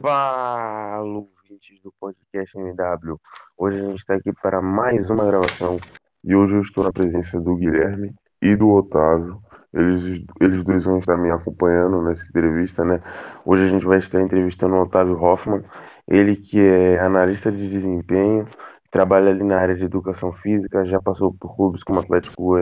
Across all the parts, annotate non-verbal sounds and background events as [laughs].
Fala, ouvintes do podcast MW. Hoje a gente está aqui para mais uma gravação e hoje eu estou na presença do Guilherme e do Otávio. Eles, eles dois vão estar me acompanhando nessa entrevista, né? Hoje a gente vai estar entrevistando o Otávio Hoffman, ele que é analista de desempenho, trabalha ali na área de educação física, já passou por clubes como Atlético,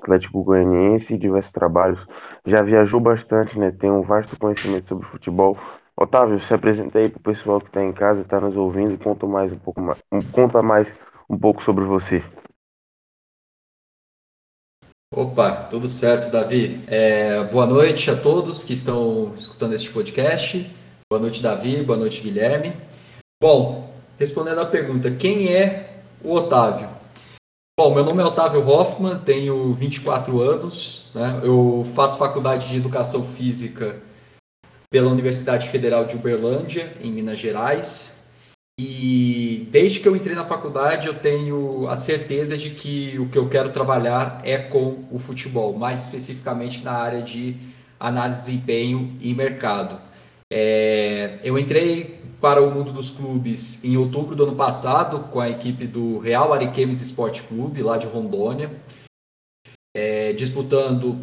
Atlético Goianiense e diversos trabalhos, já viajou bastante, né? Tem um vasto conhecimento sobre futebol. Otávio, se apresenta aí para o pessoal que está em casa, está nos ouvindo conta mais um pouco mais, conta mais um pouco sobre você. Opa, tudo certo, Davi. É, boa noite a todos que estão escutando este podcast. Boa noite, Davi. Boa noite, Guilherme. Bom, respondendo à pergunta, quem é o Otávio? Bom, meu nome é Otávio Hoffman, tenho 24 anos, né? eu faço faculdade de Educação Física pela Universidade Federal de Uberlândia, em Minas Gerais. E desde que eu entrei na faculdade, eu tenho a certeza de que o que eu quero trabalhar é com o futebol, mais especificamente na área de análise de desempenho e mercado. É, eu entrei para o mundo dos clubes em outubro do ano passado com a equipe do Real Ariquemes Esporte Clube, lá de Rondônia, é, disputando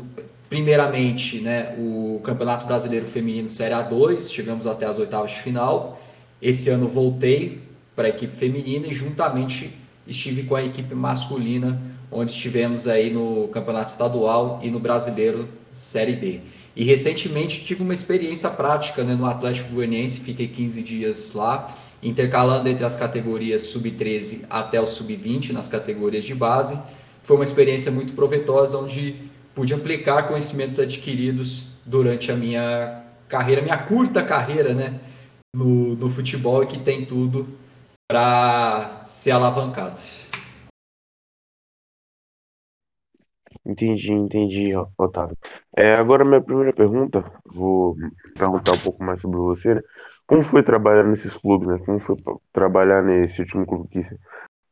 primeiramente né, o Campeonato Brasileiro Feminino Série A2, chegamos até as oitavas de final esse ano voltei para a equipe feminina e juntamente estive com a equipe masculina, onde estivemos aí no Campeonato Estadual e no Brasileiro Série D. E recentemente tive uma experiência prática né, no Atlético Goianiense, fiquei 15 dias lá, intercalando entre as categorias sub-13 até o sub-20 nas categorias de base. Foi uma experiência muito proveitosa, onde pude aplicar conhecimentos adquiridos durante a minha carreira, minha curta carreira, né? no, no futebol e que tem tudo para ser alavancado. Entendi, entendi, Otávio. É, agora, minha primeira pergunta, vou perguntar um pouco mais sobre você, né? Como foi trabalhar nesses clubes, né? Como foi trabalhar nesse último clube que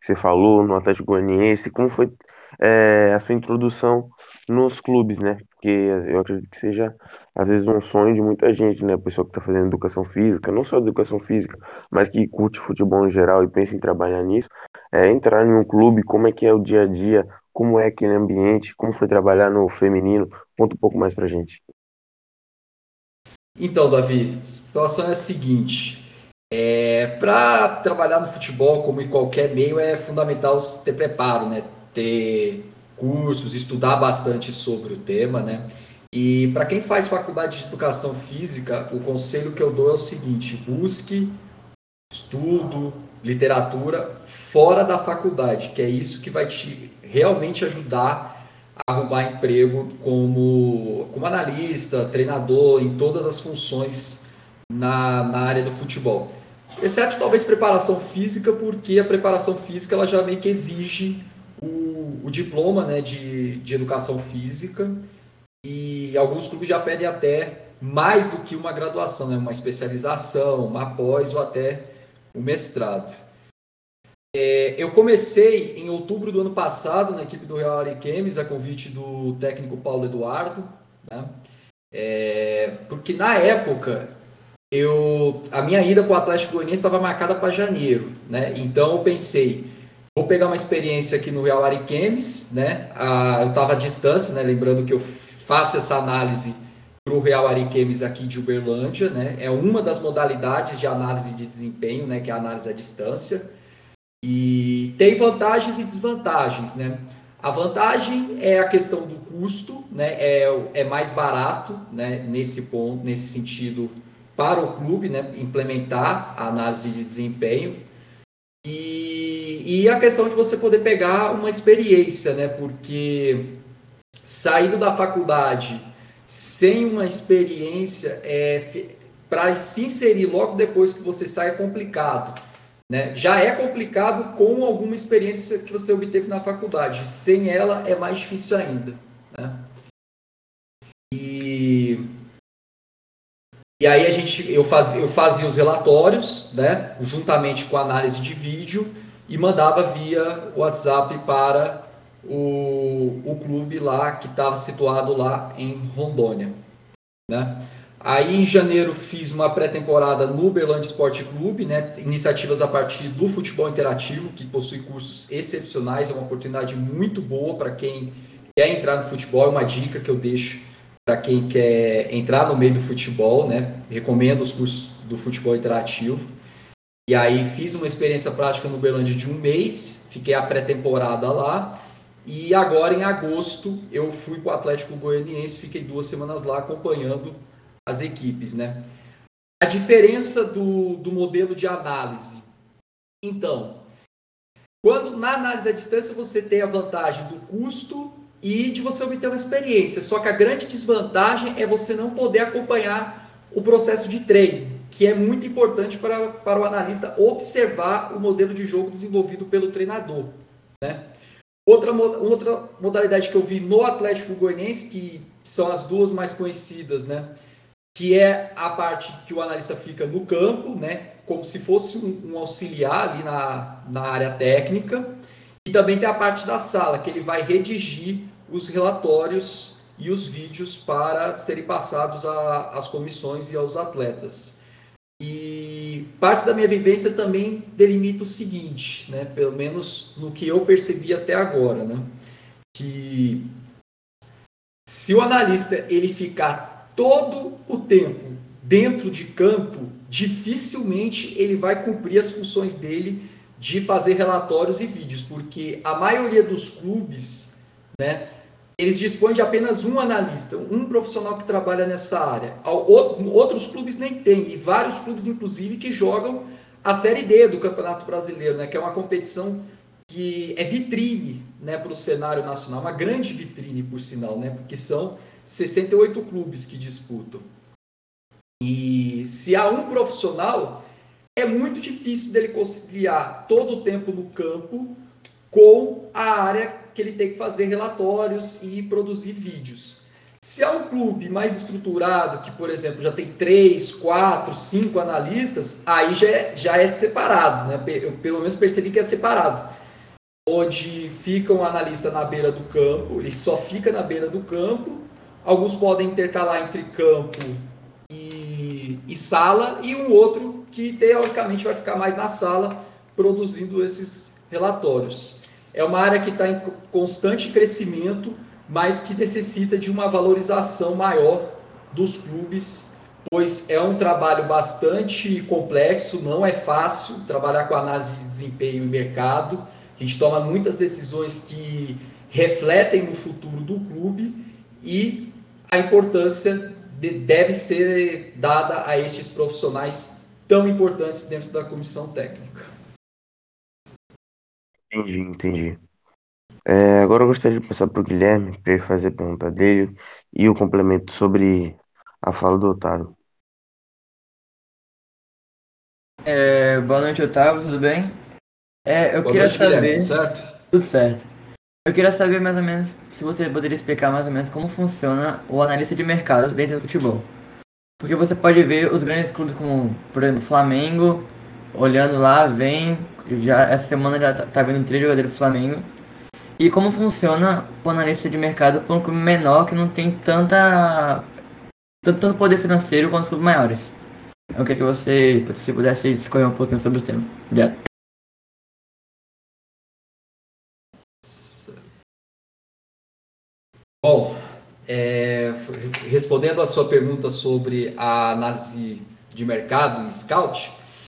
você falou, no Atlético Goianiense? Como foi é, a sua introdução nos clubes, né? Porque eu acredito que seja, às vezes, um sonho de muita gente, né? Pessoa que está fazendo educação física, não só educação física, mas que curte futebol em geral e pensa em trabalhar nisso, é entrar em um clube, como é que é o dia a dia, como é aquele ambiente, como foi trabalhar no feminino. Conta um pouco mais pra gente. Então, Davi, a situação é a seguinte. É, para trabalhar no futebol, como em qualquer meio, é fundamental ter preparo, né? ter cursos, estudar bastante sobre o tema, né? E para quem faz faculdade de educação física, o conselho que eu dou é o seguinte: busque estudo, literatura fora da faculdade, que é isso que vai te realmente ajudar a arrumar emprego como, como analista, treinador, em todas as funções na, na área do futebol. Exceto talvez preparação física, porque a preparação física ela já meio que exige o, o diploma né, de, de educação física e alguns clubes já pedem até mais do que uma graduação, né, uma especialização, uma pós ou até o um mestrado. É, eu comecei em outubro do ano passado na equipe do Real Ariquemes, a convite do técnico Paulo Eduardo, né? é, porque na época eu a minha ida para o Atlético Goianiense estava marcada para janeiro, né? então eu pensei, Vou pegar uma experiência aqui no Real Ariquemes, né? Ah, eu estava à distância, né? Lembrando que eu faço essa análise para o Real Ariquemes aqui de Uberlândia, né? É uma das modalidades de análise de desempenho, né? Que é a análise à distância. E tem vantagens e desvantagens, né? A vantagem é a questão do custo, né? É, é mais barato, né? Nesse ponto, nesse sentido, para o clube, né? Implementar a análise de desempenho. E, e a questão de você poder pegar uma experiência, né? Porque saindo da faculdade sem uma experiência é, para se inserir logo depois que você sai é complicado. Né? Já é complicado com alguma experiência que você obteve na faculdade. Sem ela é mais difícil ainda. Né? E aí a gente, eu, fazia, eu fazia os relatórios, né, juntamente com a análise de vídeo e mandava via WhatsApp para o, o clube lá que estava situado lá em Rondônia, né? Aí em janeiro fiz uma pré-temporada no Uberlândia Esporte Clube, né? iniciativas a partir do futebol interativo, que possui cursos excepcionais, é uma oportunidade muito boa para quem quer entrar no futebol, é uma dica que eu deixo para quem quer entrar no meio do futebol, né? Recomendo os cursos do futebol interativo. E aí fiz uma experiência prática no Uberlândia de um mês, fiquei a pré-temporada lá. E agora em agosto eu fui para o Atlético Goianiense, fiquei duas semanas lá acompanhando as equipes, né? A diferença do, do modelo de análise. Então, quando na análise à distância você tem a vantagem do custo e de você obter uma experiência, só que a grande desvantagem é você não poder acompanhar o processo de treino, que é muito importante para, para o analista observar o modelo de jogo desenvolvido pelo treinador, né? Outra, outra modalidade que eu vi no Atlético Goianiense, que são as duas mais conhecidas, né? que é a parte que o analista fica no campo, né, como se fosse um, um, auxiliar ali na, na área técnica, e também tem a parte da sala, que ele vai redigir os relatórios e os vídeos para serem passados às comissões e aos atletas. E parte da minha vivência também delimita o seguinte, né, pelo menos no que eu percebi até agora, né, que se o analista ele ficar todo o tempo dentro de campo, dificilmente ele vai cumprir as funções dele de fazer relatórios e vídeos, porque a maioria dos clubes, né, eles dispõem de apenas um analista, um profissional que trabalha nessa área. Outros clubes nem têm, e vários clubes, inclusive, que jogam a Série D do Campeonato Brasileiro, né, que é uma competição que é vitrine né, para o cenário nacional, uma grande vitrine, por sinal, né, porque são 68 clubes que disputam. E se há um profissional, é muito difícil dele conciliar todo o tempo no campo com a área que ele tem que fazer relatórios e produzir vídeos. Se há um clube mais estruturado, que, por exemplo, já tem três, quatro, cinco analistas, aí já é, já é separado, né? Eu pelo menos percebi que é separado. Onde fica um analista na beira do campo, ele só fica na beira do campo Alguns podem intercalar entre campo e, e sala, e um outro que teoricamente vai ficar mais na sala produzindo esses relatórios. É uma área que está em constante crescimento, mas que necessita de uma valorização maior dos clubes, pois é um trabalho bastante complexo, não é fácil trabalhar com análise de desempenho e mercado. A gente toma muitas decisões que refletem no futuro do clube e a importância de, deve ser dada a estes profissionais tão importantes dentro da comissão técnica. Entendi, entendi. É, agora eu gostaria de passar para o Guilherme para ele fazer a pergunta dele e o complemento sobre a fala do Otávio. É, boa noite, Otávio, tudo bem? É, eu boa queria noite, saber. Tudo certo? Tudo certo. Eu queria saber mais ou menos se você poderia explicar mais ou menos como funciona o analista de mercado dentro do futebol. Porque você pode ver os grandes clubes como, por exemplo, Flamengo, olhando lá, vem, já essa semana já tá, tá vendo três jogadores do Flamengo. E como funciona o analista de mercado para um clube menor que não tem tanta tanto, tanto poder financeiro quanto os clubes maiores. Eu queria que você, se pudesse discorrer um pouquinho sobre o tema. Obrigado. Bom, é, respondendo a sua pergunta sobre a análise de mercado e scout,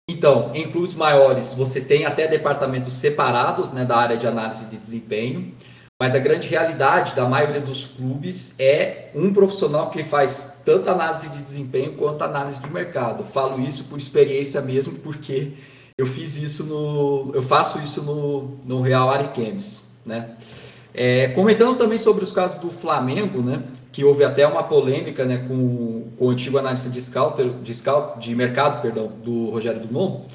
então, em clubes maiores você tem até departamentos separados né, da área de análise de desempenho, mas a grande realidade da maioria dos clubes é um profissional que faz tanto análise de desempenho quanto análise de mercado. Falo isso por experiência mesmo, porque eu fiz isso no, eu faço isso no, no Real Ariquemes, né? É, comentando também sobre os casos do Flamengo, né, que houve até uma polêmica né, com, com o antigo analista de, scout, de, scout, de mercado perdão, do Rogério Dumont,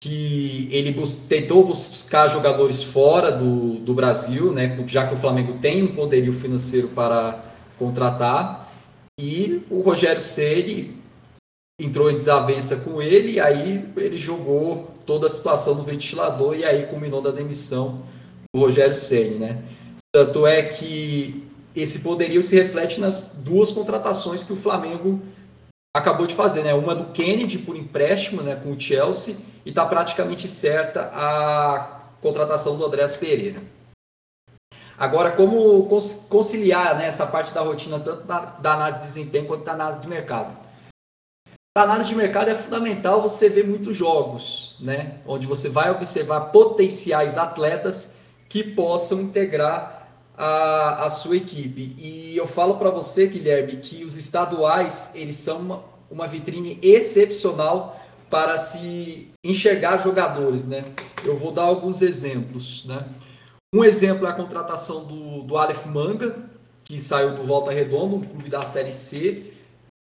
que ele bus tentou buscar jogadores fora do, do Brasil, né, já que o Flamengo tem um poderio financeiro para contratar, e o Rogério Ceni entrou em desavença com ele, aí ele jogou toda a situação no ventilador, e aí culminou da demissão do Rogério Ceni, né? Tanto é que esse poderio se reflete nas duas contratações que o Flamengo acabou de fazer, né? Uma do Kennedy por empréstimo, né, com o Chelsea, e está praticamente certa a contratação do Andrés Pereira. Agora, como conciliar né, essa parte da rotina, tanto da, da análise de desempenho quanto da análise de mercado? Para análise de mercado é fundamental você ver muitos jogos, né, onde você vai observar potenciais atletas que possam integrar a, a sua equipe. E eu falo para você, Guilherme, que os estaduais eles são uma, uma vitrine excepcional para se enxergar jogadores, né? Eu vou dar alguns exemplos, né? Um exemplo é a contratação do, do Aleph Manga, que saiu do Volta Redonda, um clube da Série C,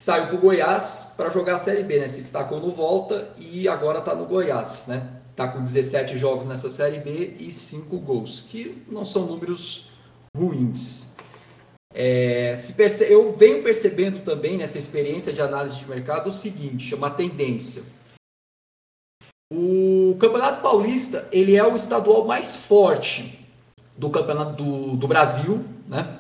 saiu para o Goiás para jogar a Série B, né? Se destacou no Volta e agora está no Goiás, né? Está com 17 jogos nessa Série B e 5 gols, que não são números ruins. É, perce... Eu venho percebendo também nessa experiência de análise de mercado o seguinte, uma tendência. O Campeonato Paulista ele é o estadual mais forte do campeonato do, do Brasil, né?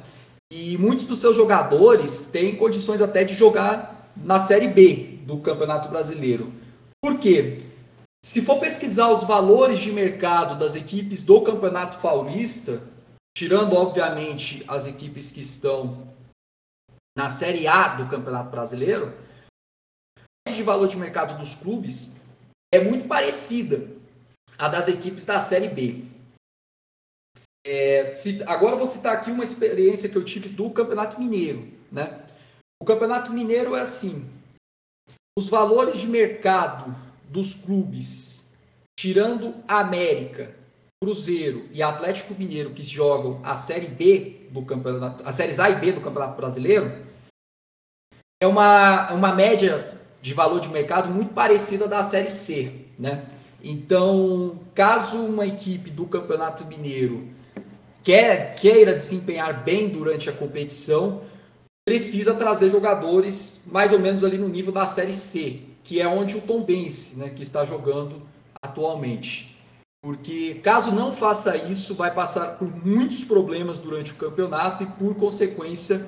E muitos dos seus jogadores têm condições até de jogar na Série B do Campeonato Brasileiro. Por quê? Se for pesquisar os valores de mercado das equipes do Campeonato Paulista, tirando obviamente as equipes que estão na Série A do Campeonato Brasileiro, a de valor de mercado dos clubes é muito parecida à das equipes da Série B. É, se, agora eu vou citar aqui uma experiência que eu tive do Campeonato Mineiro. Né? O Campeonato Mineiro é assim: os valores de mercado dos clubes, tirando a América, Cruzeiro e Atlético Mineiro, que jogam a Série B do campeonato, a Séries A e B do Campeonato Brasileiro, é uma, uma média de valor de mercado muito parecida da Série C. Né? Então, caso uma equipe do Campeonato Mineiro quer, queira desempenhar bem durante a competição, precisa trazer jogadores mais ou menos ali no nível da Série C, que é onde o Tom Bense, né, que está jogando atualmente. Porque caso não faça isso, vai passar por muitos problemas durante o campeonato e, por consequência,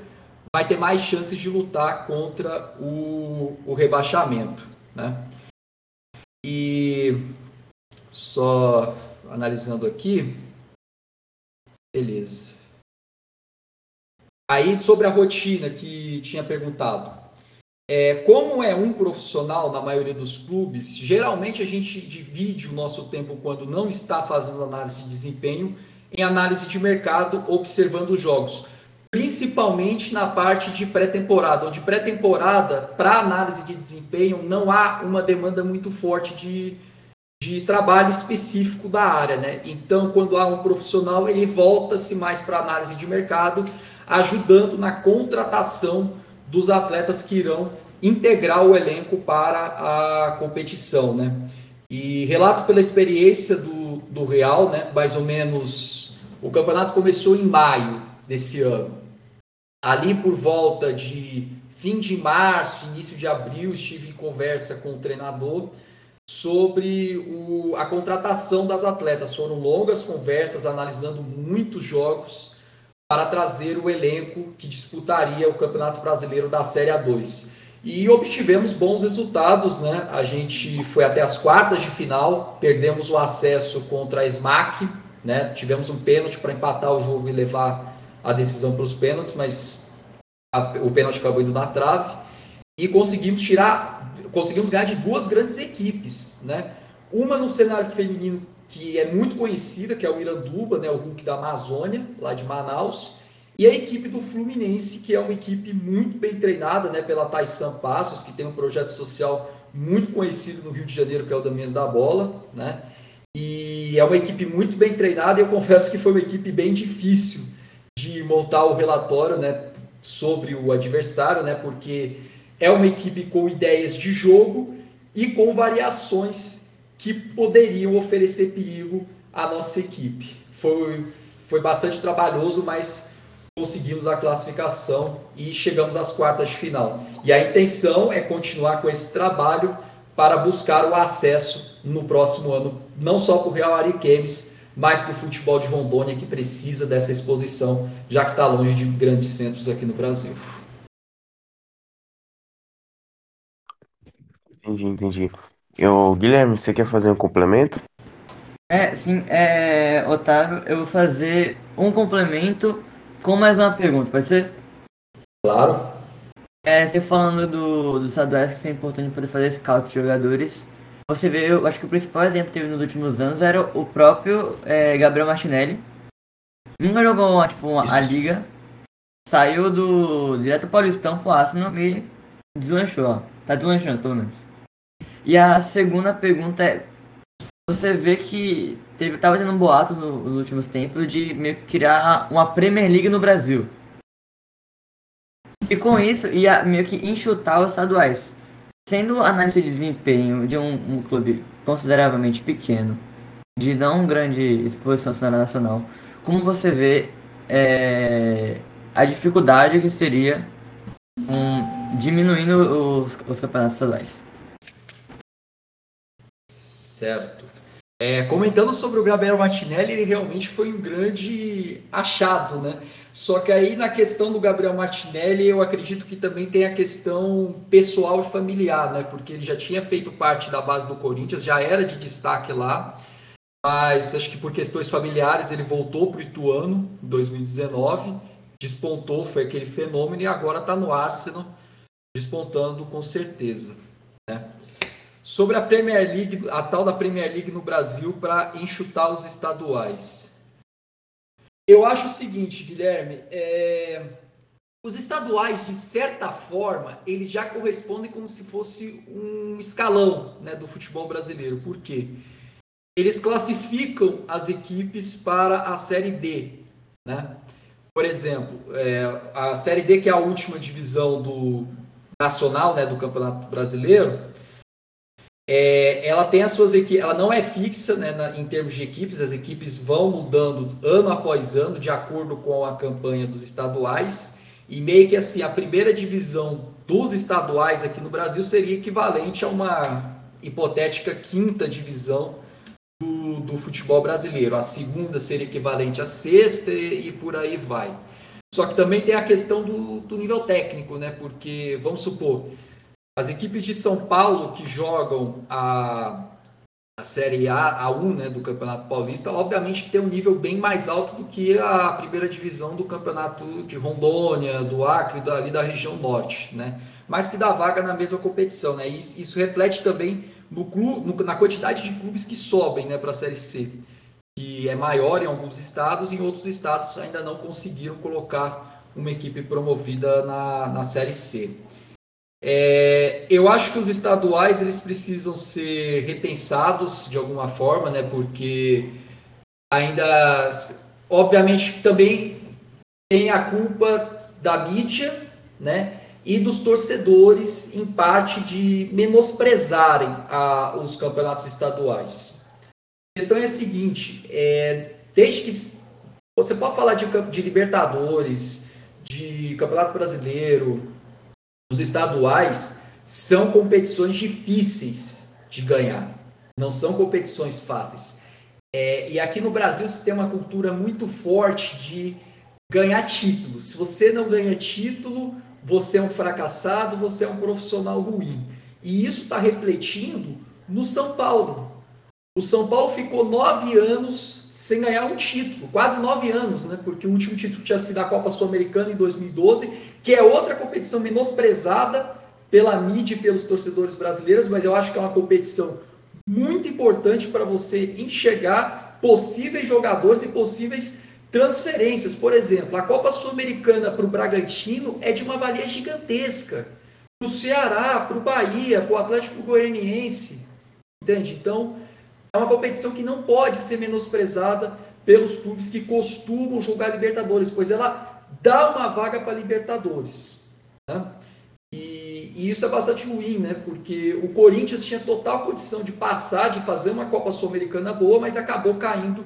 vai ter mais chances de lutar contra o, o rebaixamento. Né? E só analisando aqui, Beleza. Aí, sobre a rotina que tinha perguntado. É, como é um profissional na maioria dos clubes, geralmente a gente divide o nosso tempo quando não está fazendo análise de desempenho em análise de mercado, observando os jogos, principalmente na parte de pré-temporada, onde pré-temporada, para análise de desempenho, não há uma demanda muito forte de de trabalho específico da área, né? Então, quando há um profissional, ele volta-se mais para análise de mercado, ajudando na contratação dos atletas que irão integrar o elenco para a competição, né? E relato pela experiência do, do Real, né? Mais ou menos, o campeonato começou em maio desse ano. Ali por volta de fim de março, início de abril, estive em conversa com o treinador sobre o, a contratação das atletas. Foram longas conversas, analisando muitos jogos para trazer o elenco que disputaria o Campeonato Brasileiro da Série A2. E obtivemos bons resultados, né? A gente foi até as quartas de final, perdemos o acesso contra a SMAC, né? Tivemos um pênalti para empatar o jogo e levar a decisão para os pênaltis, mas a, o pênalti acabou indo na trave. E conseguimos tirar conseguimos ganhar de duas grandes equipes, né? Uma no cenário feminino que é muito conhecida, que é o Iranduba, né, o Hulk da Amazônia, lá de Manaus, e a equipe do Fluminense, que é uma equipe muito bem treinada, né, pela Taisan Passos, que tem um projeto social muito conhecido no Rio de Janeiro, que é o da Mesa da Bola, né? E é uma equipe muito bem treinada e eu [laughs] confesso que foi uma equipe bem difícil de montar o relatório, né, sobre o adversário, né, porque é uma equipe com ideias de jogo e com variações que poderiam oferecer perigo à nossa equipe. Foi, foi bastante trabalhoso, mas conseguimos a classificação e chegamos às quartas de final. E a intenção é continuar com esse trabalho para buscar o acesso no próximo ano, não só para o Real Ariquemes, mas para o futebol de Rondônia, que precisa dessa exposição, já que está longe de grandes centros aqui no Brasil. Entendi, entendi. Eu, Guilherme, você quer fazer um complemento? É, sim, é, Otávio, eu vou fazer um complemento com mais uma pergunta, pode ser? Claro. É, você falando do, do estaduais que é importante para fazer scout de jogadores, você vê, eu acho que o principal exemplo que teve nos últimos anos era o próprio é, Gabriel Martinelli. Nunca jogou tipo, a liga, saiu do direto Paulistão pro Arsenal e deslanchou, ó. Tá deslanchando, pelo menos. E a segunda pergunta é, você vê que teve, tava tendo um boato no, nos últimos tempos de meio que criar uma Premier League no Brasil. E com isso ia meio que enxutar os estaduais. Sendo análise de desempenho de um, um clube consideravelmente pequeno, de não grande exposição cenário nacional, como você vê é, a dificuldade que seria um, diminuindo os, os campeonatos estaduais? Certo. É, comentando sobre o Gabriel Martinelli, ele realmente foi um grande achado, né? Só que aí na questão do Gabriel Martinelli, eu acredito que também tem a questão pessoal e familiar, né? Porque ele já tinha feito parte da base do Corinthians, já era de destaque lá, mas acho que por questões familiares ele voltou para o Ituano em 2019, despontou, foi aquele fenômeno e agora está no Arsenal, despontando com certeza. Né? Sobre a Premier League, a tal da Premier League no Brasil para enxutar os estaduais. Eu acho o seguinte, Guilherme, é... os estaduais, de certa forma, eles já correspondem como se fosse um escalão né, do futebol brasileiro. Por quê? Eles classificam as equipes para a Série D. Né? Por exemplo, é, a Série D, que é a última divisão do nacional né, do Campeonato Brasileiro, é, ela tem as suas equipes, ela não é fixa né, na, em termos de equipes, as equipes vão mudando ano após ano, de acordo com a campanha dos estaduais, e meio que assim, a primeira divisão dos estaduais aqui no Brasil seria equivalente a uma hipotética quinta divisão do, do futebol brasileiro. A segunda seria equivalente à sexta e, e por aí vai. Só que também tem a questão do, do nível técnico, né? Porque, vamos supor, as equipes de São Paulo que jogam a, a Série A, a 1 né, do Campeonato Paulista, obviamente que tem um nível bem mais alto do que a primeira divisão do Campeonato de Rondônia, do Acre, dali da região norte, né? Mas que dá vaga na mesma competição, né? Isso reflete também no clube, no, na quantidade de clubes que sobem né, para a Série C, que é maior em alguns estados, em outros estados ainda não conseguiram colocar uma equipe promovida na, na Série C. É, eu acho que os estaduais eles precisam ser repensados de alguma forma, né? Porque ainda, obviamente, também tem a culpa da mídia, né? E dos torcedores, em parte, de menosprezarem a, os campeonatos estaduais. A questão é a seguinte: é, desde que você pode falar de, de Libertadores, de Campeonato Brasileiro, os estaduais são competições difíceis de ganhar, não são competições fáceis. É, e aqui no Brasil você tem uma cultura muito forte de ganhar títulos. Se você não ganha título, você é um fracassado, você é um profissional ruim. E isso está refletindo no São Paulo. O São Paulo ficou nove anos sem ganhar um título, quase nove anos, né? Porque o último título tinha sido a Copa Sul-Americana em 2012 que é outra competição menosprezada pela mídia e pelos torcedores brasileiros, mas eu acho que é uma competição muito importante para você enxergar possíveis jogadores e possíveis transferências. Por exemplo, a Copa Sul-Americana para o Bragantino é de uma valia gigantesca. Para o Ceará, para o Bahia, para o Atlético Goianiense. Entende? Então, é uma competição que não pode ser menosprezada pelos clubes que costumam jogar Libertadores, pois ela dá uma vaga para Libertadores. Né? E, e, isso é bastante ruim, né? porque o Corinthians tinha total condição de passar, de fazer uma Copa Sul-Americana boa, mas acabou caindo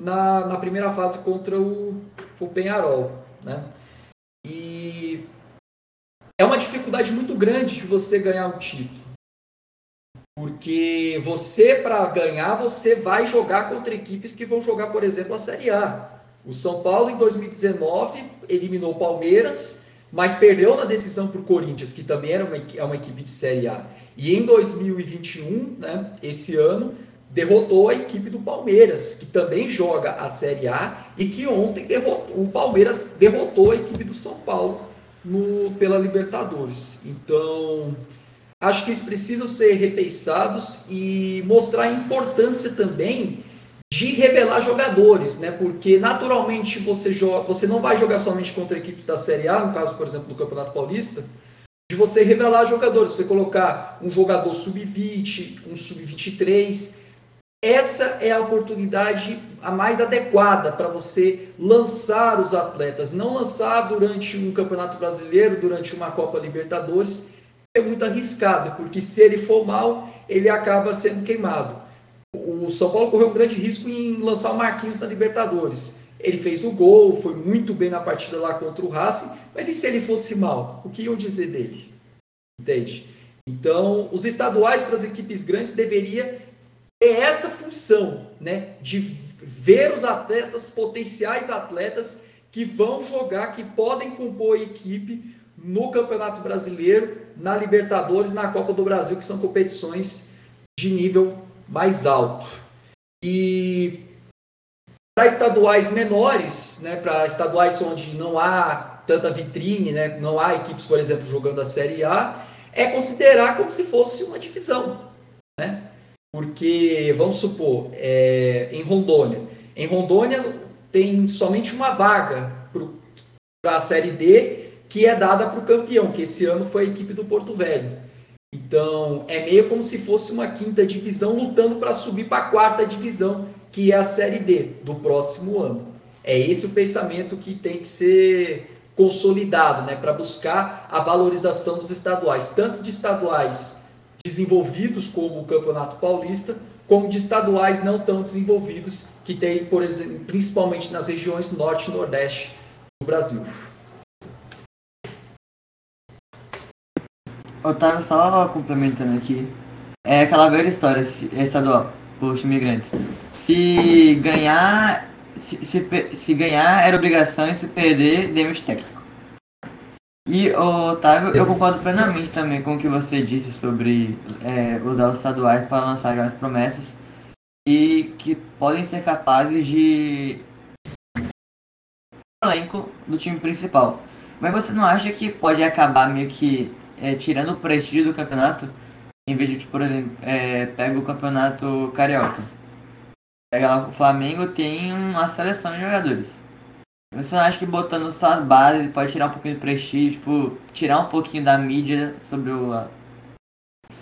na, na primeira fase contra o, o Penharol. Né? E é uma dificuldade muito grande de você ganhar um título. Porque você, para ganhar, você vai jogar contra equipes que vão jogar, por exemplo, a Série A. O São Paulo, em 2019, eliminou o Palmeiras, mas perdeu na decisão para o Corinthians, que também era uma, é uma equipe de Série A. E em 2021, né, esse ano, derrotou a equipe do Palmeiras, que também joga a Série A e que ontem derrotou, o Palmeiras derrotou a equipe do São Paulo no, pela Libertadores. Então, acho que eles precisam ser repensados e mostrar a importância também de revelar jogadores, né? Porque naturalmente você joga, você não vai jogar somente contra equipes da Série A, no caso, por exemplo, do Campeonato Paulista, de você revelar jogadores, você colocar um jogador sub-20, um sub-23, essa é a oportunidade a mais adequada para você lançar os atletas, não lançar durante um Campeonato Brasileiro, durante uma Copa Libertadores, é muito arriscado, porque se ele for mal, ele acaba sendo queimado. O São Paulo correu um grande risco em lançar o Marquinhos na Libertadores. Ele fez o gol, foi muito bem na partida lá contra o Racing, mas e se ele fosse mal? O que iam dizer dele? Entende? Então, os estaduais para as equipes grandes deveria é essa função, né, de ver os atletas, potenciais atletas que vão jogar, que podem compor a equipe no Campeonato Brasileiro, na Libertadores, na Copa do Brasil, que são competições de nível mais alto. E para estaduais menores, né, para estaduais onde não há tanta vitrine, né, não há equipes, por exemplo, jogando a Série A, é considerar como se fosse uma divisão. Né? Porque, vamos supor, é, em Rondônia. Em Rondônia tem somente uma vaga para a Série D que é dada para o campeão, que esse ano foi a equipe do Porto Velho. Então, é meio como se fosse uma quinta divisão lutando para subir para a quarta divisão, que é a Série D do próximo ano. É esse o pensamento que tem que ser consolidado, né, para buscar a valorização dos estaduais, tanto de estaduais desenvolvidos como o Campeonato Paulista, como de estaduais não tão desenvolvidos, que tem, por exemplo, principalmente nas regiões norte e nordeste do Brasil. Otávio, só complementando aqui, é aquela velha história estadual, os imigrantes. Se ganhar, se, se, se ganhar era obrigação e se perder, demite técnico. E, Otávio, eu concordo plenamente também com o que você disse sobre é, usar os estaduais para lançar grandes promessas e que podem ser capazes de elenco do time principal. Mas você não acha que pode acabar meio que é, tirando o prestígio do campeonato, em vez de, tipo, por exemplo, é, pega o campeonato carioca. Pega lá o Flamengo tem uma seleção de jogadores. Você não acha que botando só as bases pode tirar um pouquinho de prestígio, tipo, tirar um pouquinho da mídia sobre o,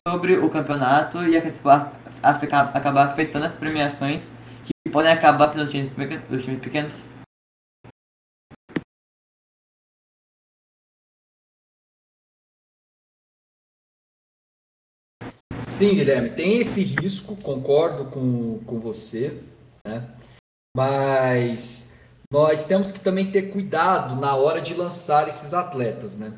sobre o campeonato e acabar afetando as premiações que podem acabar times, os times pequenos? Sim, Guilherme, tem esse risco, concordo com, com você, né? Mas nós temos que também ter cuidado na hora de lançar esses atletas, né?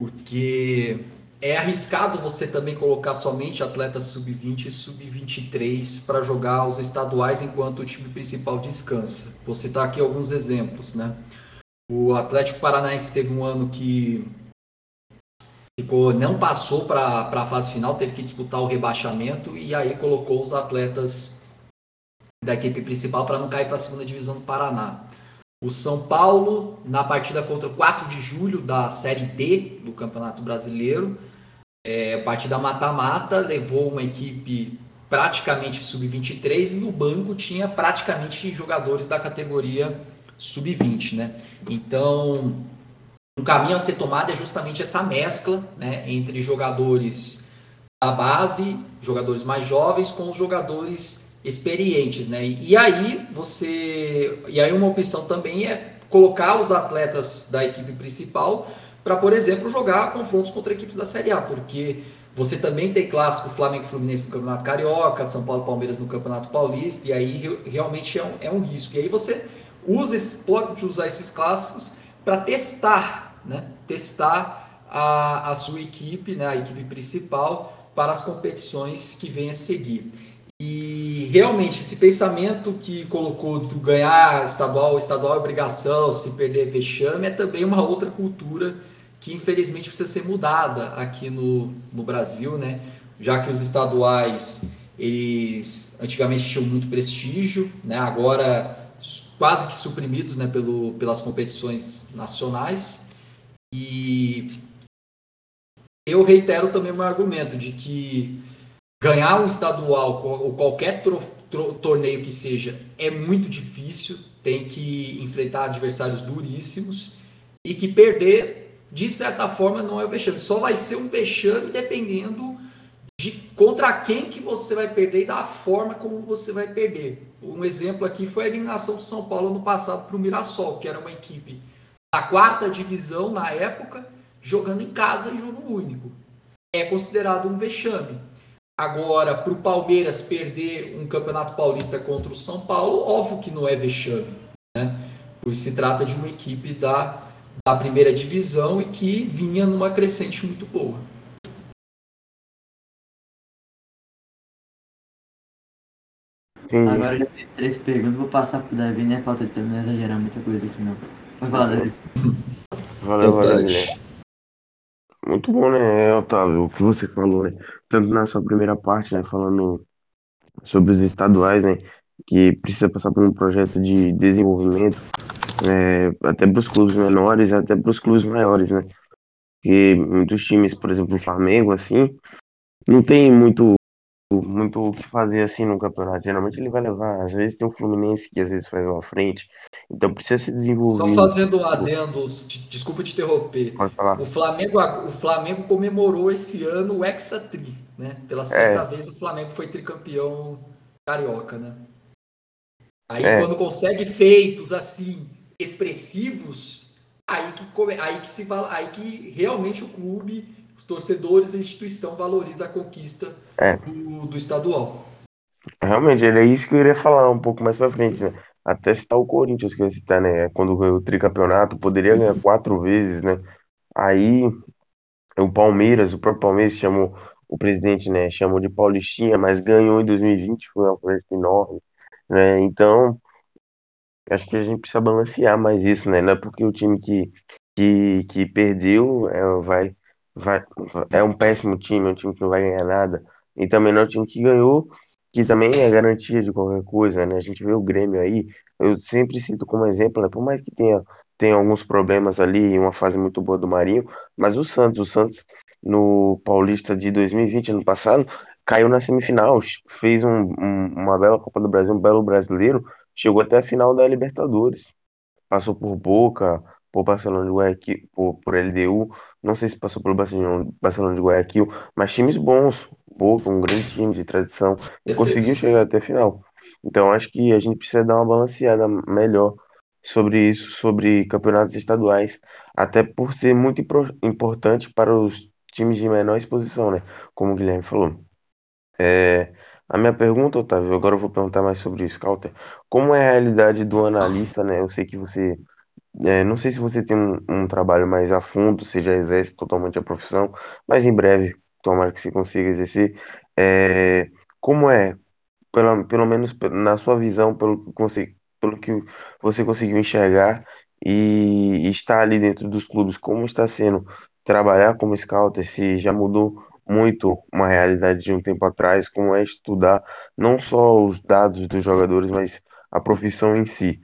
Porque é arriscado você também colocar somente atletas sub-20 e sub-23 para jogar os estaduais enquanto o time principal descansa. Vou citar aqui alguns exemplos, né? O Atlético Paranaense teve um ano que ficou, não passou para a fase final, teve que disputar o rebaixamento e aí colocou os atletas da equipe principal para não cair para a segunda divisão do Paraná. O São Paulo, na partida contra o 4 de julho da Série D do Campeonato Brasileiro, é, partida mata-mata, levou uma equipe praticamente sub-23 e no banco tinha praticamente jogadores da categoria sub-20, né? Então, um caminho a ser tomado é justamente essa mescla, né, entre jogadores da base, jogadores mais jovens com os jogadores experientes, né? E aí você, e aí uma opção também é colocar os atletas da equipe principal para, por exemplo, jogar confrontos contra equipes da Série A, porque você também tem clássico Flamengo Fluminense no Campeonato Carioca, São Paulo Palmeiras no Campeonato Paulista, e aí realmente é um, é um risco. E aí você usa pode usar esses clássicos para testar, né? Testar a, a sua equipe, né? a equipe principal, para as competições que vêm a seguir. E realmente esse pensamento que colocou do ganhar estadual, estadual é obrigação, se perder vexame, é também uma outra cultura que infelizmente precisa ser mudada aqui no, no Brasil, né? Já que os estaduais eles antigamente tinham muito prestígio, né? Agora quase que suprimidos, né? Pelo, pelas competições nacionais e eu reitero também o meu argumento de que ganhar um estadual ou qualquer torneio que seja é muito difícil, tem que enfrentar adversários duríssimos e que perder de certa forma não é um vexame. Só vai ser um vexame dependendo de contra quem que você vai perder e da forma como você vai perder. Um exemplo aqui foi a eliminação do São Paulo no passado para o Mirassol, que era uma equipe da quarta divisão na época, jogando em casa em jogo único. É considerado um vexame. Agora, para o Palmeiras perder um campeonato paulista contra o São Paulo, óbvio que não é vexame. Né? Pois se trata de uma equipe da da primeira divisão e que vinha numa crescente muito boa. Sim. Agora já fiz três perguntas, vou passar pro Davi, né? Falta de também não exagerar muita coisa aqui não. Pode falar, Davi. Valeu, valeu, Muito bom, né, Otávio, o que você falou, né? Tanto na sua primeira parte, né, falando sobre os estaduais, né, que precisa passar por um projeto de desenvolvimento é, até para os clubes menores, até para os clubes maiores, né? Porque muitos times, por exemplo, o Flamengo, assim, não tem muito muito o que fazer assim no campeonato. Geralmente ele vai levar, às vezes tem o Fluminense que às vezes faz à frente. Então precisa se desenvolver. Só fazendo um adendo, desculpa te interromper. Pode falar. O Flamengo, o Flamengo comemorou esse ano o Hexatri, né? Pela sexta é. vez o Flamengo foi tricampeão carioca, né? Aí é. quando consegue feitos assim expressivos, aí que, aí que, se, aí que realmente o clube, os torcedores, a instituição valoriza a conquista é. do, do estadual. Realmente, é isso que eu iria falar um pouco mais pra frente, né? Até citar o Corinthians, que eu ia citar, né? Quando ganhou o tricampeonato, poderia ganhar quatro vezes, né? Aí o Palmeiras, o próprio Palmeiras chamou o presidente, né? Chamou de Paulistinha, mas ganhou em 2020, foi uma coisa enorme, né? Então, Acho que a gente precisa balancear mais isso, né? Não é porque o time que, que, que perdeu é, vai, vai, é um péssimo time, é um time que não vai ganhar nada. E também não é o time que ganhou, que também é garantia de qualquer coisa, né? A gente vê o Grêmio aí, eu sempre cito como exemplo, né? Por mais que tenha, tenha alguns problemas ali uma fase muito boa do Marinho, mas o Santos, o Santos no Paulista de 2020, ano passado, caiu na semifinal, fez um, um, uma bela Copa do Brasil, um belo brasileiro, chegou até a final da Libertadores. Passou por Boca, por Barcelona de Guayaquil, por, por LDU, não sei se passou pelo Barcelona, Barcelona de Guayaquil, mas times bons, Boca, um grande time de tradição, conseguiu chegar até a final. Então acho que a gente precisa dar uma balanceada melhor sobre isso, sobre campeonatos estaduais, até por ser muito importante para os times de menor exposição, né? Como o Guilherme falou. É, a minha pergunta, Otávio, agora eu vou perguntar mais sobre o Scouter. Como é a realidade do analista, né? Eu sei que você, é, não sei se você tem um, um trabalho mais a fundo, você já exerce totalmente a profissão, mas em breve, tomara que você consiga exercer. É, como é, pelo, pelo menos na sua visão, pelo, pelo que você conseguiu enxergar e, e estar ali dentro dos clubes, como está sendo trabalhar como scouter, se já mudou muito uma realidade de um tempo atrás, como é estudar não só os dados dos jogadores, mas a profissão em si.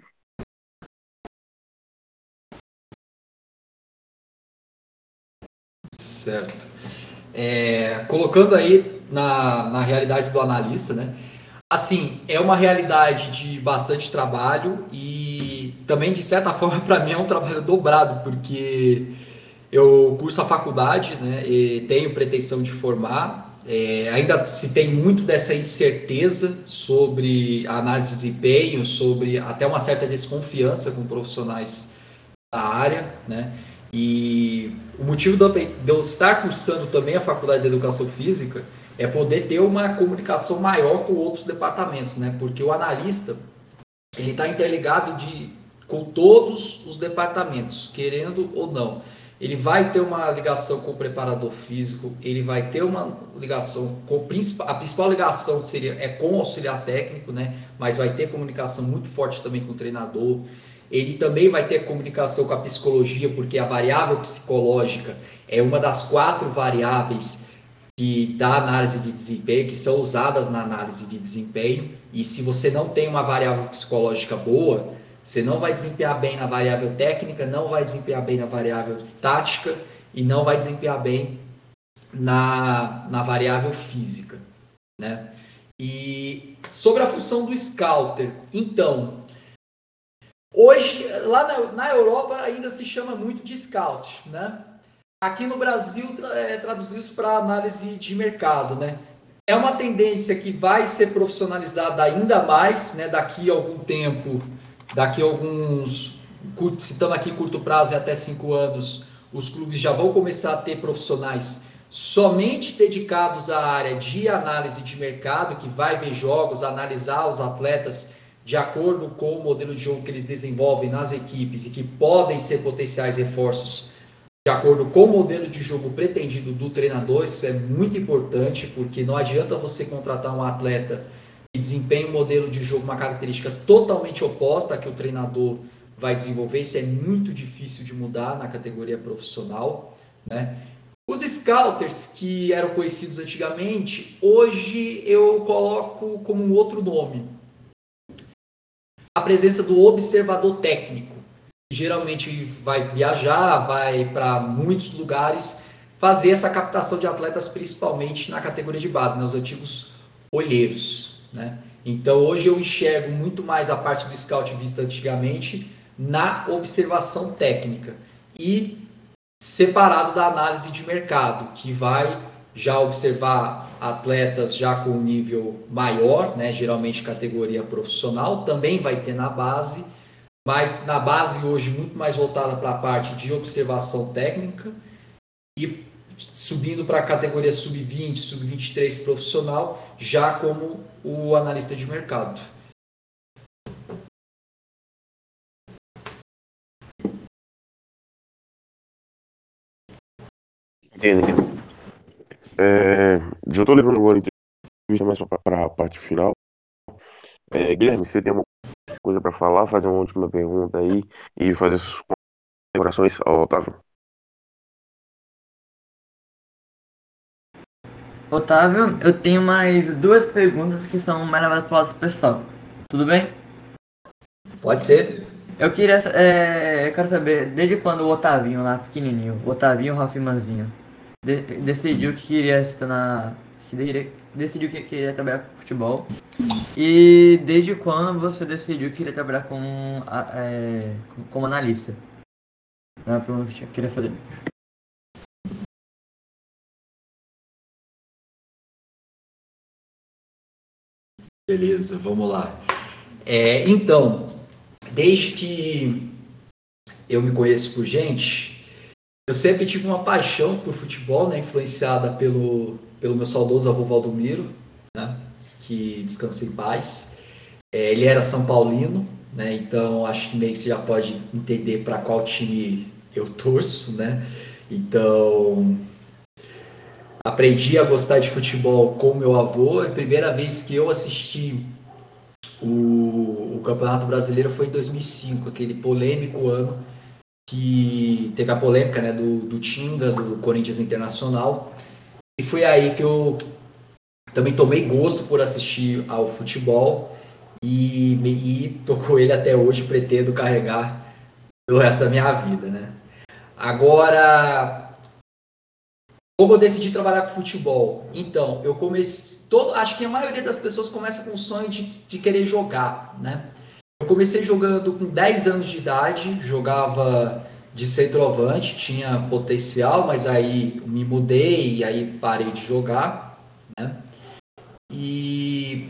Certo. É, colocando aí na, na realidade do analista, né? Assim, é uma realidade de bastante trabalho e também, de certa [laughs] forma, para mim é um trabalho dobrado, porque eu curso a faculdade, né, e tenho pretensão de formar. É, ainda se tem muito dessa incerteza sobre a análise de desempenho, sobre até uma certa desconfiança com profissionais da área, né? E o motivo de eu estar cursando também a faculdade de educação física é poder ter uma comunicação maior com outros departamentos, né? Porque o analista ele está interligado de, com todos os departamentos, querendo ou não. ele vai ter uma ligação com o preparador físico, ele vai ter uma ligação com a principal ligação seria é com o auxiliar técnico, né? Mas vai ter comunicação muito forte também com o treinador. Ele também vai ter comunicação com a psicologia, porque a variável psicológica é uma das quatro variáveis que da análise de desempenho, que são usadas na análise de desempenho. E se você não tem uma variável psicológica boa, você não vai desempenhar bem na variável técnica, não vai desempenhar bem na variável tática e não vai desempenhar bem na, na variável física. Né? E sobre a função do scouter, então, hoje, lá na, na Europa ainda se chama muito de scout, né? Aqui no Brasil é, traduziu isso para análise de mercado, né? É uma tendência que vai ser profissionalizada ainda mais, né? Daqui a algum tempo daqui a alguns, citando aqui curto prazo até cinco anos, os clubes já vão começar a ter profissionais somente dedicados à área de análise de mercado, que vai ver jogos, analisar os atletas de acordo com o modelo de jogo que eles desenvolvem nas equipes e que podem ser potenciais reforços de acordo com o modelo de jogo pretendido do treinador. Isso é muito importante, porque não adianta você contratar um atleta desempenha um modelo de jogo, uma característica totalmente oposta à que o treinador vai desenvolver. Isso é muito difícil de mudar na categoria profissional. Né? Os scouters que eram conhecidos antigamente, hoje eu coloco como um outro nome. A presença do observador técnico. Geralmente vai viajar, vai para muitos lugares fazer essa captação de atletas, principalmente na categoria de base, né? os antigos olheiros. Né? Então hoje eu enxergo muito mais a parte do scout vista antigamente na observação técnica e separado da análise de mercado, que vai já observar atletas já com nível maior, né, geralmente categoria profissional, também vai ter na base, mas na base hoje muito mais voltada para a parte de observação técnica e subindo para a categoria sub-20, sub-23 profissional, já como o analista de mercado. Entendi. É, já estou levando agora a entrevista mais para a parte final. É, Guilherme, você tem alguma coisa para falar, fazer uma última pergunta aí e fazer suas considerações ao Otávio? Otávio, eu tenho mais duas perguntas que são mais levadas para o lado pessoal. Tudo bem? Pode ser. Eu queria. É, eu quero saber, desde quando o Otavinho lá, pequenininho, o Otavinho Hoffmanzinho, de, decidiu que queria se tornar. Que decidiu que queria trabalhar com futebol. E desde quando você decidiu que queria trabalhar com, é, como analista? É uma pergunta que eu queria fazer. Beleza, vamos lá. É, então, desde que eu me conheço por gente, eu sempre tive uma paixão por futebol, né, influenciada pelo, pelo meu saudoso avô Valdomiro, né, que descansa em paz. É, ele era São Paulino, né, então acho que meio que você já pode entender para qual time eu torço, né. Então, aprendi a gostar de futebol com meu avô. A primeira vez que eu assisti o, o Campeonato Brasileiro foi em 2005, aquele polêmico ano que teve a polêmica né, do, do Tinga, do Corinthians Internacional. E foi aí que eu também tomei gosto por assistir ao futebol e, e tô com ele até hoje, pretendo carregar o resto da minha vida, né? Agora, como eu decidi trabalhar com futebol? Então, eu comecei. Todo, acho que a maioria das pessoas começa com o sonho de, de querer jogar, né? Eu comecei jogando com 10 anos de idade, jogava de centroavante, tinha potencial, mas aí me mudei e aí parei de jogar, né? E,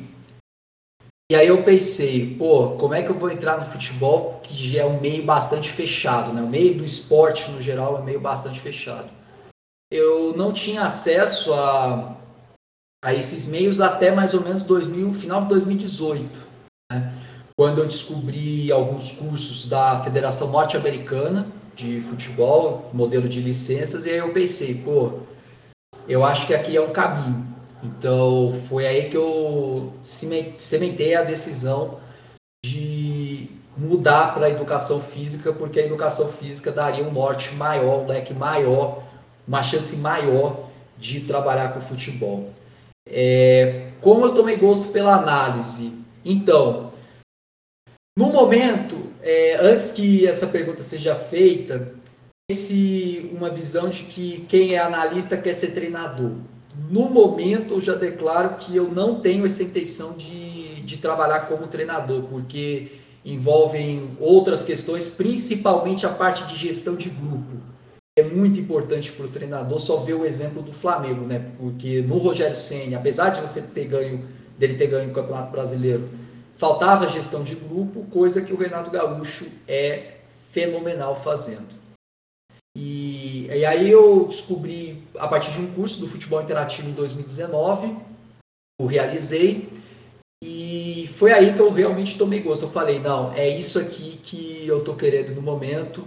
e aí eu pensei, pô, como é que eu vou entrar no futebol que já é um meio bastante fechado, né? O meio do esporte no geral é um meio bastante fechado eu não tinha acesso a, a esses meios até mais ou menos 2000, final de 2018, né? Quando eu descobri alguns cursos da Federação Norte-Americana, de futebol, modelo de licenças, e aí eu pensei, pô, eu acho que aqui é um caminho. Então foi aí que eu sementei a decisão de mudar para a educação física, porque a educação física daria um norte maior, um leque maior, uma chance maior de trabalhar com futebol. É, como eu tomei gosto pela análise? Então, no momento, é, antes que essa pergunta seja feita, esse uma visão de que quem é analista quer ser treinador. No momento, eu já declaro que eu não tenho essa intenção de, de trabalhar como treinador, porque envolvem outras questões, principalmente a parte de gestão de grupo. É muito importante para o treinador só ver o exemplo do Flamengo, né? Porque no Rogério Senna, apesar de você ter ganho, dele ter ganho o Campeonato Brasileiro, faltava gestão de grupo, coisa que o Renato Gaúcho é fenomenal fazendo. E, e aí eu descobri, a partir de um curso do futebol interativo em 2019, o realizei, e foi aí que eu realmente tomei gosto. Eu falei, não, é isso aqui que eu tô querendo no momento,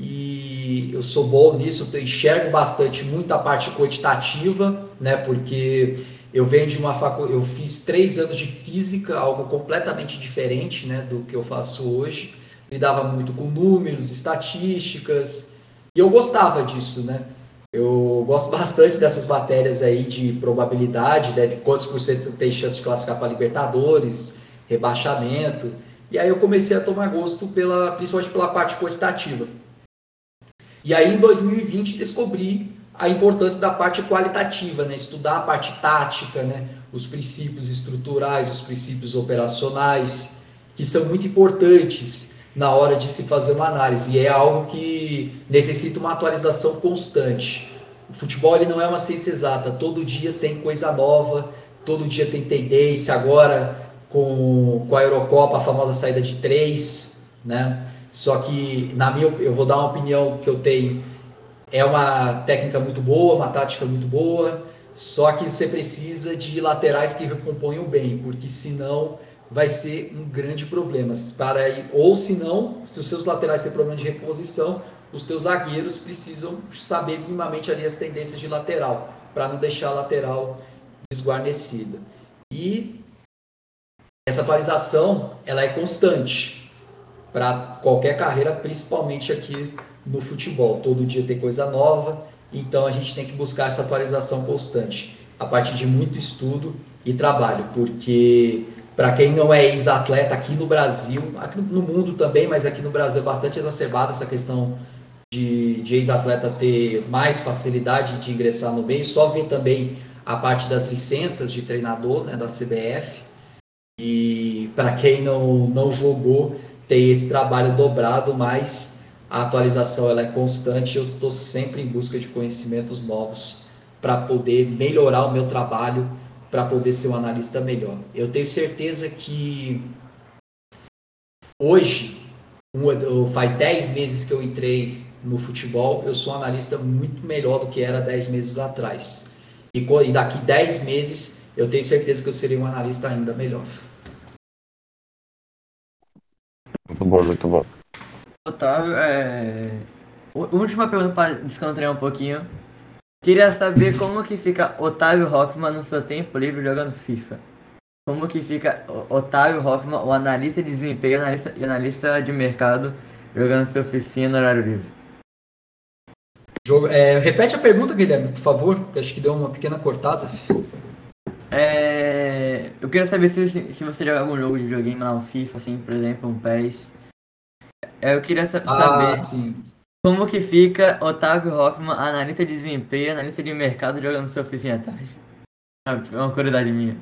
e eu sou bom nisso, eu enxergo bastante muita parte quantitativa, né, porque eu venho de uma facu... eu fiz três anos de física, algo completamente diferente né, do que eu faço hoje. Lidava muito com números, estatísticas, e eu gostava disso, né? Eu gosto [laughs] bastante dessas matérias aí de probabilidade, né, de quantos por cento tem chance de classificar para Libertadores, rebaixamento. E aí eu comecei a tomar gosto pela, principalmente pela parte quantitativa. E aí em 2020 descobri a importância da parte qualitativa, né? estudar a parte tática, né? os princípios estruturais, os princípios operacionais, que são muito importantes na hora de se fazer uma análise. E é algo que necessita uma atualização constante. O futebol ele não é uma ciência exata, todo dia tem coisa nova, todo dia tem tendência. Agora, com, com a Eurocopa, a famosa saída de três, né? Só que, na minha, eu vou dar uma opinião que eu tenho é uma técnica muito boa, uma tática muito boa, só que você precisa de laterais que recomponham bem, porque senão vai ser um grande problema. Para, ou senão, se os seus laterais têm problema de reposição, os teus zagueiros precisam saber minimamente ali as tendências de lateral, para não deixar a lateral desguarnecida. E essa atualização ela é constante para qualquer carreira, principalmente aqui no futebol. Todo dia tem coisa nova, então a gente tem que buscar essa atualização constante a partir de muito estudo e trabalho, porque para quem não é ex-atleta aqui no Brasil, aqui no mundo também, mas aqui no Brasil é bastante exacerbada essa questão de, de ex-atleta ter mais facilidade de ingressar no meio, só ver também a parte das licenças de treinador né, da CBF. E para quem não, não jogou, tem esse trabalho dobrado, mas a atualização ela é constante, eu estou sempre em busca de conhecimentos novos para poder melhorar o meu trabalho, para poder ser um analista melhor. Eu tenho certeza que hoje, faz 10 meses que eu entrei no futebol, eu sou um analista muito melhor do que era 10 meses atrás. E daqui 10 meses, eu tenho certeza que eu serei um analista ainda melhor. Muito bom, muito bom. Otávio, é... Última pergunta para descontrair um pouquinho. Queria saber como que fica Otávio Hoffman no seu tempo livre jogando FIFA. Como que fica Otávio Hoffman, o analista de desempenho analista, e analista de mercado, jogando seu FIFA no horário livre? Jogo, é, repete a pergunta, Guilherme, por favor, que acho que deu uma pequena cortada. É, eu queria saber se, se você joga algum jogo de videogame lá, um FIFA, assim, por exemplo, um PES. Eu queria saber ah, como que fica Otávio Hoffman, analista de desempenho, analista de mercado, jogando seu FIFA à tarde. É uma curiosidade minha.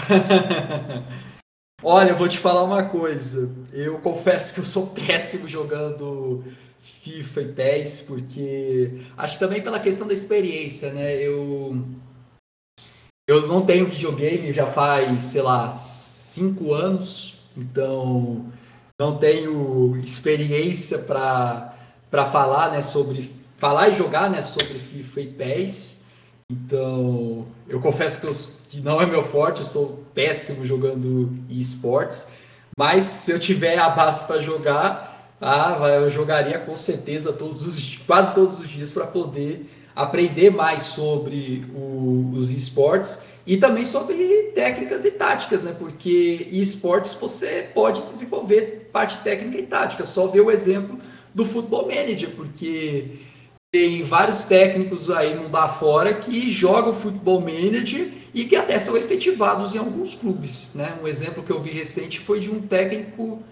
[laughs] Olha, eu vou te falar uma coisa. Eu confesso que eu sou péssimo jogando FIFA e PES, porque acho que também pela questão da experiência, né? Eu eu não tenho videogame já faz, sei lá, cinco anos, então não tenho experiência para falar né, sobre falar e jogar né, sobre FIFA e PES. Então, eu confesso que, eu, que não é meu forte, eu sou péssimo jogando esportes. Mas se eu tiver a base para jogar, Ah, eu jogaria com certeza todos os, quase todos os dias para poder aprender mais sobre o, os esportes e também sobre técnicas e táticas, né? Porque esportes você pode desenvolver parte técnica e tática. Só ver o exemplo do Futebol Manager, porque tem vários técnicos aí mundo afora que jogam Futebol Manager e que até são efetivados em alguns clubes, né? Um exemplo que eu vi recente foi de um técnico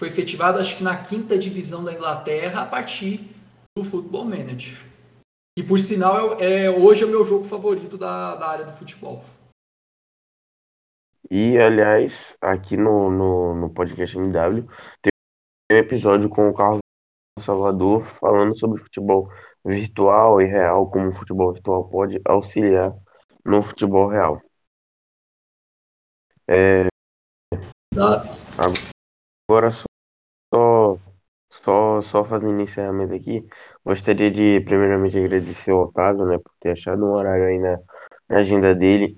foi efetivado acho que na quinta divisão da Inglaterra a partir do Football Manager. E por sinal é, é hoje é o meu jogo favorito da, da área do futebol. E aliás, aqui no, no, no podcast MW tem um episódio com o Carlos Salvador falando sobre futebol virtual e real, como o futebol virtual pode auxiliar no futebol real. É, Agora só, só, só fazendo encerramento aqui, gostaria de primeiramente agradecer ao Otávio, né, por ter achado um horário aí na, na agenda dele.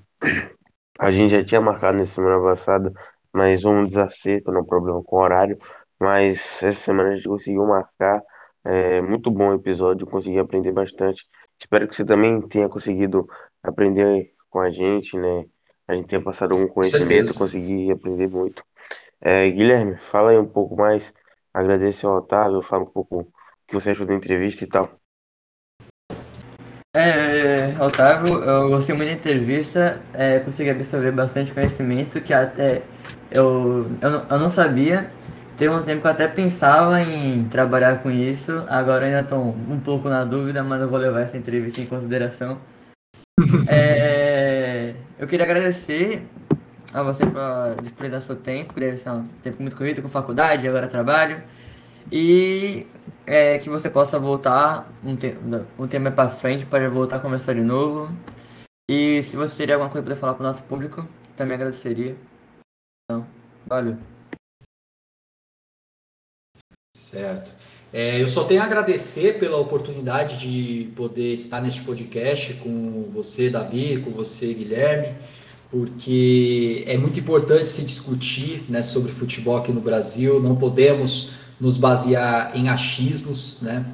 A gente já tinha marcado na semana passada, mas um desacerto, não problema com o horário, mas essa semana a gente conseguiu marcar. É, muito bom episódio, consegui aprender bastante. Espero que você também tenha conseguido aprender com a gente, né? A gente tenha passado algum conhecimento, consegui aprender muito. É, Guilherme, fala aí um pouco mais. Agradeço ao Otávio, fala um pouco o que você achou da entrevista e tal. É, Otávio, eu gostei muito da entrevista, é, consegui absorver bastante conhecimento que até eu, eu, não, eu não sabia. Teve um tempo que eu até pensava em trabalhar com isso, agora ainda estou um pouco na dúvida, mas eu vou levar essa entrevista em consideração. [laughs] É, eu queria agradecer a você por disponibilizar seu tempo, deve ser um tempo muito corrido com faculdade, agora trabalho. E é, que você possa voltar um, te um tempo para frente para voltar a começar de novo. E se você teria alguma coisa para falar para o nosso público, também agradeceria. Então, valeu. Certo. É, eu só tenho a agradecer pela oportunidade de poder estar neste podcast com você, Davi, com você, Guilherme porque é muito importante se discutir né, sobre futebol aqui no Brasil. Não podemos nos basear em achismos, né,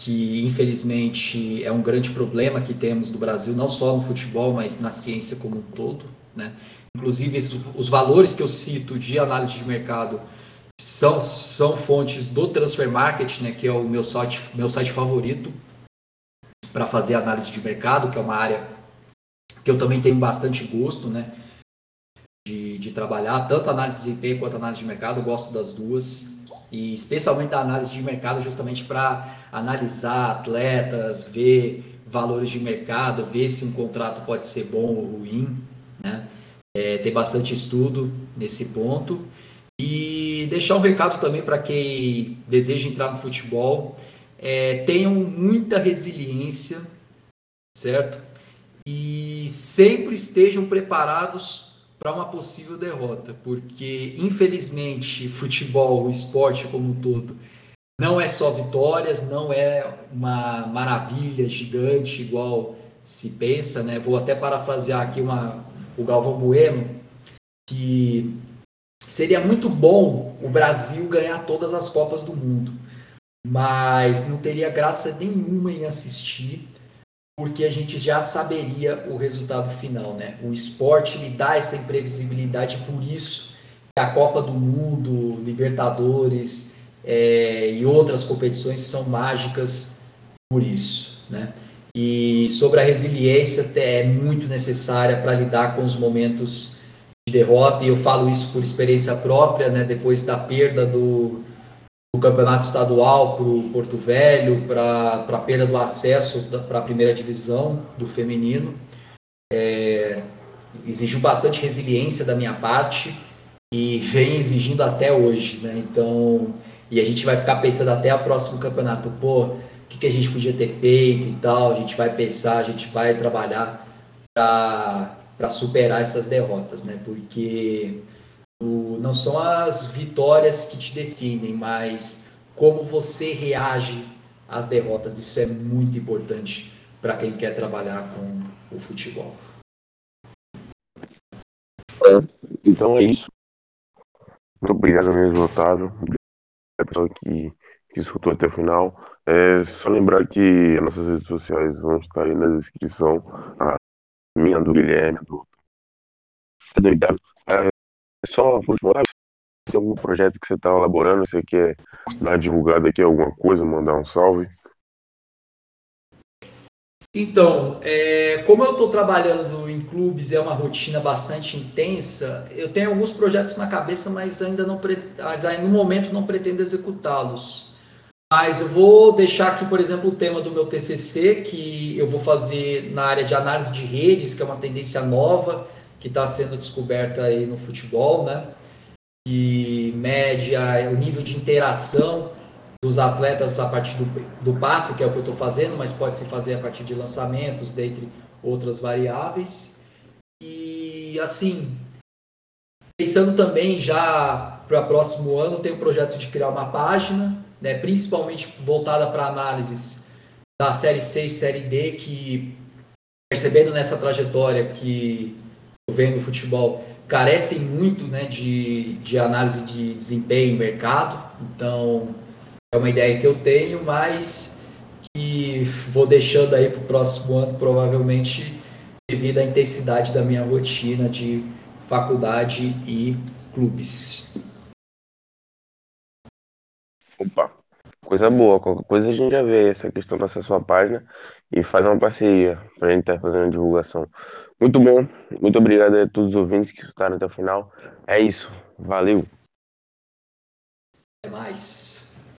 que infelizmente é um grande problema que temos no Brasil, não só no futebol, mas na ciência como um todo. Né. Inclusive, os valores que eu cito de análise de mercado são, são fontes do Transfer Market, né, que é o meu site, meu site favorito para fazer análise de mercado, que é uma área que eu também tenho bastante gosto, né? De, de trabalhar, tanto análise de desempenho quanto análise de mercado, eu gosto das duas. E especialmente da análise de mercado, justamente para analisar atletas, ver valores de mercado, ver se um contrato pode ser bom ou ruim, né? É, tem bastante estudo nesse ponto. E deixar um recado também para quem deseja entrar no futebol. É, tenham muita resiliência, certo? e sempre estejam preparados para uma possível derrota, porque infelizmente futebol, esporte como um todo, não é só vitórias, não é uma maravilha gigante igual se pensa, né? Vou até parafrasear aqui uma, o Galvão Bueno, que seria muito bom o Brasil ganhar todas as Copas do Mundo, mas não teria graça nenhuma em assistir porque a gente já saberia o resultado final, né? O esporte lhe dá essa imprevisibilidade, por isso a Copa do Mundo, Libertadores é, e outras competições são mágicas por isso, né? E sobre a resiliência é muito necessária para lidar com os momentos de derrota, e eu falo isso por experiência própria, né? Depois da perda do o campeonato estadual para o Porto Velho, para a perda do acesso para a primeira divisão do feminino. É, exigiu bastante resiliência da minha parte e [laughs] vem exigindo até hoje, né? Então, e a gente vai ficar pensando até o próximo campeonato, pô, o que, que a gente podia ter feito e tal, a gente vai pensar, a gente vai trabalhar para superar essas derrotas, né? Porque o, não são as vitórias que te definem, mas como você reage às derrotas. Isso é muito importante para quem quer trabalhar com o futebol. Então é isso. Muito obrigado mesmo, Otávio. a pessoa que, que escutou até o final. É só lembrar que as nossas redes sociais vão estar aí na descrição. A minha, do Guilherme, do. É só, por último, tem algum projeto que você está elaborando, você quer dar divulgada aqui alguma coisa, mandar um salve? Então, é, como eu estou trabalhando em clubes, é uma rotina bastante intensa, eu tenho alguns projetos na cabeça, mas ainda não mas aí, no momento não pretendo executá-los. Mas eu vou deixar aqui, por exemplo, o tema do meu TCC, que eu vou fazer na área de análise de redes, que é uma tendência nova que está sendo descoberta aí no futebol, né? Que mede o nível de interação dos atletas a partir do, do passe, que é o que eu estou fazendo, mas pode se fazer a partir de lançamentos, dentre outras variáveis. E assim, pensando também já para o próximo ano, tenho o projeto de criar uma página, né, principalmente voltada para análises da série C e série D, que percebendo nessa trajetória que eu venho no futebol, carecem muito né, de, de análise de desempenho em mercado. Então, é uma ideia que eu tenho, mas que vou deixando aí para o próximo ano, provavelmente devido à intensidade da minha rotina de faculdade e clubes. Opa, coisa boa. Qualquer coisa a gente já vê essa questão da sua página e faz uma parceria para a gente estar tá fazendo divulgação. Muito bom, muito obrigado a todos os ouvintes que ficaram até o final. É isso, valeu. Até mais.